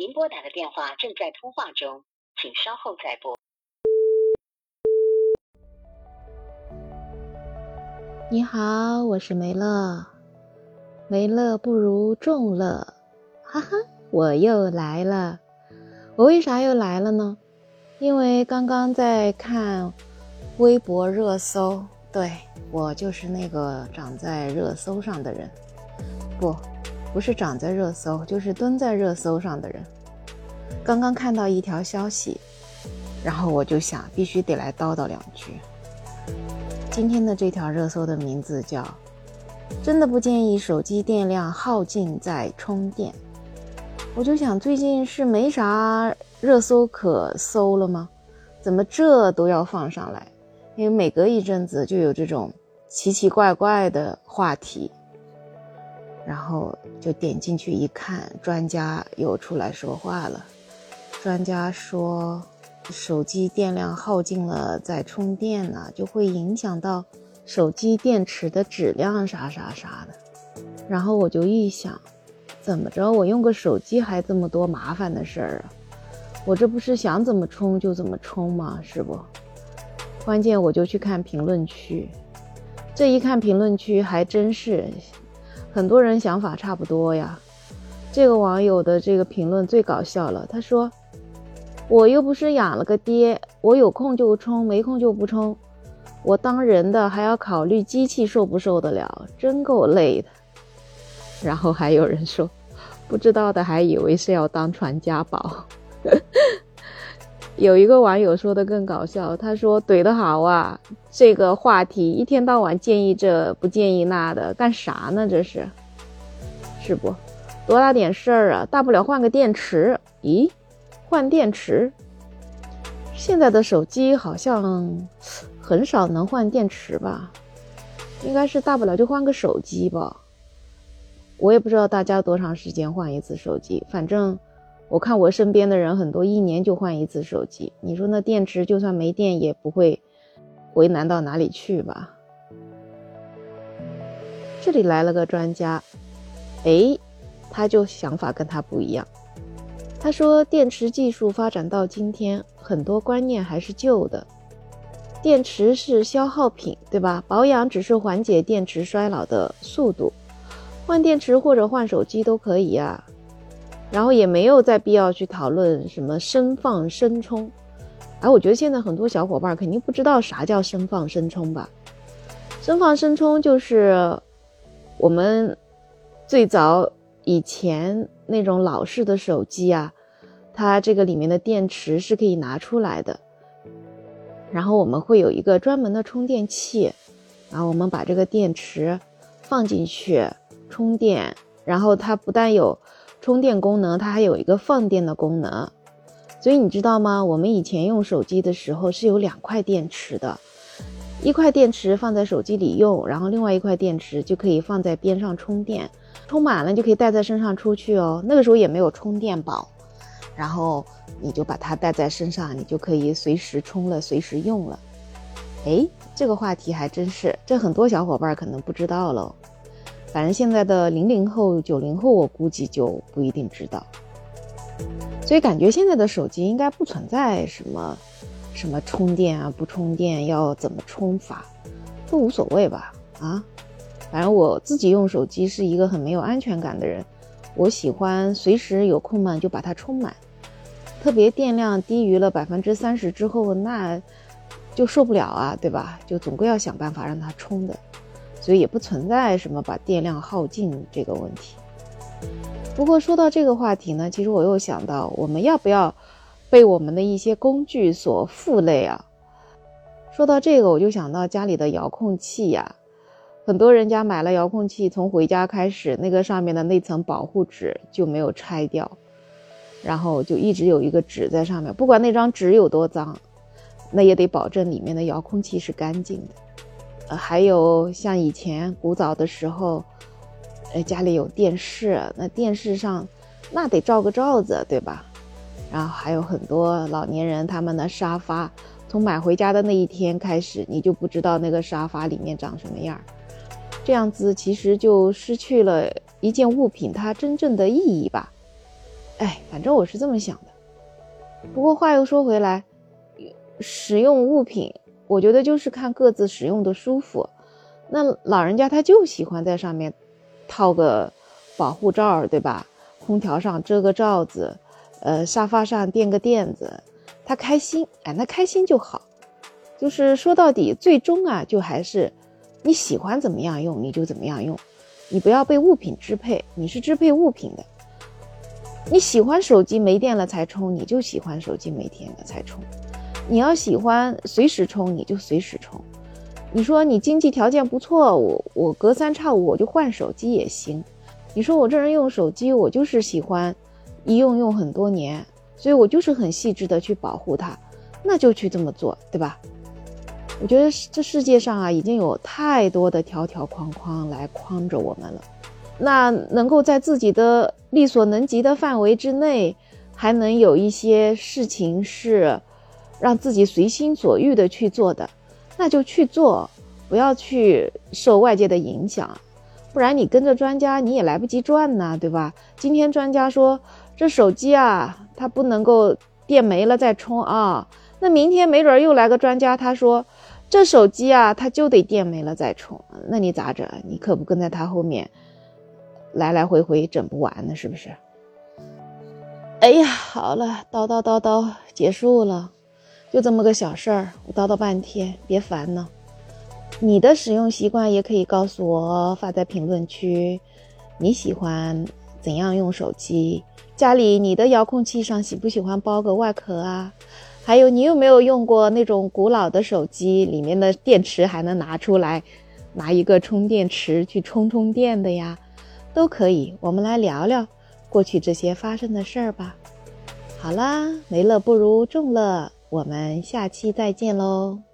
您拨打的电话正在通话中，请稍后再拨。你好，我是梅乐。梅乐不如众乐，哈哈，我又来了。我为啥又来了呢？因为刚刚在看微博热搜，对我就是那个长在热搜上的人。不，不是长在热搜，就是蹲在热搜上的人。刚刚看到一条消息，然后我就想，必须得来叨叨两句。今天的这条热搜的名字叫。真的不建议手机电量耗尽再充电。我就想，最近是没啥热搜可搜了吗？怎么这都要放上来？因为每隔一阵子就有这种奇奇怪怪的话题，然后就点进去一看，专家又出来说话了。专家说，手机电量耗尽了再充电呢，就会影响到。手机电池的质量啥啥啥的，然后我就一想，怎么着，我用个手机还这么多麻烦的事儿啊？我这不是想怎么充就怎么充吗？是不？关键我就去看评论区，这一看评论区还真是，很多人想法差不多呀。这个网友的这个评论最搞笑了，他说：“我又不是养了个爹，我有空就充，没空就不充。”我当人的还要考虑机器受不受得了，真够累的。然后还有人说，不知道的还以为是要当传家宝。有一个网友说的更搞笑，他说怼得好啊，这个话题一天到晚建议这不建议那的，干啥呢？这是，是不？多大点事儿啊？大不了换个电池。咦，换电池？现在的手机好像。很少能换电池吧，应该是大不了就换个手机吧。我也不知道大家多长时间换一次手机，反正我看我身边的人很多一年就换一次手机。你说那电池就算没电也不会为难到哪里去吧？这里来了个专家，哎，他就想法跟他不一样。他说电池技术发展到今天，很多观念还是旧的。电池是消耗品，对吧？保养只是缓解电池衰老的速度，换电池或者换手机都可以呀。然后也没有再必要去讨论什么深放深充。哎，我觉得现在很多小伙伴肯定不知道啥叫深放深充吧？深放深充就是我们最早以前那种老式的手机啊，它这个里面的电池是可以拿出来的。然后我们会有一个专门的充电器，然后我们把这个电池放进去充电，然后它不但有充电功能，它还有一个放电的功能。所以你知道吗？我们以前用手机的时候是有两块电池的，一块电池放在手机里用，然后另外一块电池就可以放在边上充电，充满了就可以带在身上出去哦。那个时候也没有充电宝。然后你就把它带在身上，你就可以随时充了，随时用了。哎，这个话题还真是，这很多小伙伴可能不知道喽。反正现在的零零后、九零后，我估计就不一定知道。所以感觉现在的手机应该不存在什么什么充电啊，不充电要怎么充法，都无所谓吧？啊，反正我自己用手机是一个很没有安全感的人，我喜欢随时有空嘛就把它充满。特别电量低于了百分之三十之后，那就受不了啊，对吧？就总归要想办法让它充的，所以也不存在什么把电量耗尽这个问题。不过说到这个话题呢，其实我又想到，我们要不要被我们的一些工具所负累啊？说到这个，我就想到家里的遥控器呀，很多人家买了遥控器，从回家开始，那个上面的那层保护纸就没有拆掉。然后就一直有一个纸在上面，不管那张纸有多脏，那也得保证里面的遥控器是干净的。呃，还有像以前古早的时候，呃，家里有电视，那电视上那得照个罩子，对吧？然后还有很多老年人他们的沙发，从买回家的那一天开始，你就不知道那个沙发里面长什么样，这样子其实就失去了一件物品它真正的意义吧。哎，反正我是这么想的。不过话又说回来，使用物品，我觉得就是看各自使用的舒服。那老人家他就喜欢在上面套个保护罩，对吧？空调上遮个罩子，呃，沙发上垫个垫子，他开心，哎，那开心就好。就是说到底，最终啊，就还是你喜欢怎么样用，你就怎么样用，你不要被物品支配，你是支配物品的。你喜欢手机没电了才充，你就喜欢手机没电了才充。你要喜欢随时充，你就随时充。你说你经济条件不错，我我隔三差五我就换手机也行。你说我这人用手机，我就是喜欢一用用很多年，所以我就是很细致的去保护它，那就去这么做，对吧？我觉得这世界上啊，已经有太多的条条框框来框着我们了，那能够在自己的力所能及的范围之内，还能有一些事情是让自己随心所欲的去做的，那就去做，不要去受外界的影响。不然你跟着专家你也来不及转呢，对吧？今天专家说这手机啊，它不能够电没了再充啊。那明天没准又来个专家，他说这手机啊，它就得电没了再充。那你咋整？你可不跟在他后面来来回回整不完呢，是不是？哎呀，好了，叨叨叨叨结束了，就这么个小事儿，我叨叨半天，别烦呢。你的使用习惯也可以告诉我，发在评论区。你喜欢怎样用手机？家里你的遥控器上喜不喜欢包个外壳啊？还有你有没有用过那种古老的手机，里面的电池还能拿出来，拿一个充电池去充充电的呀？都可以，我们来聊聊过去这些发生的事儿吧。好啦，没乐不如众乐，我们下期再见喽。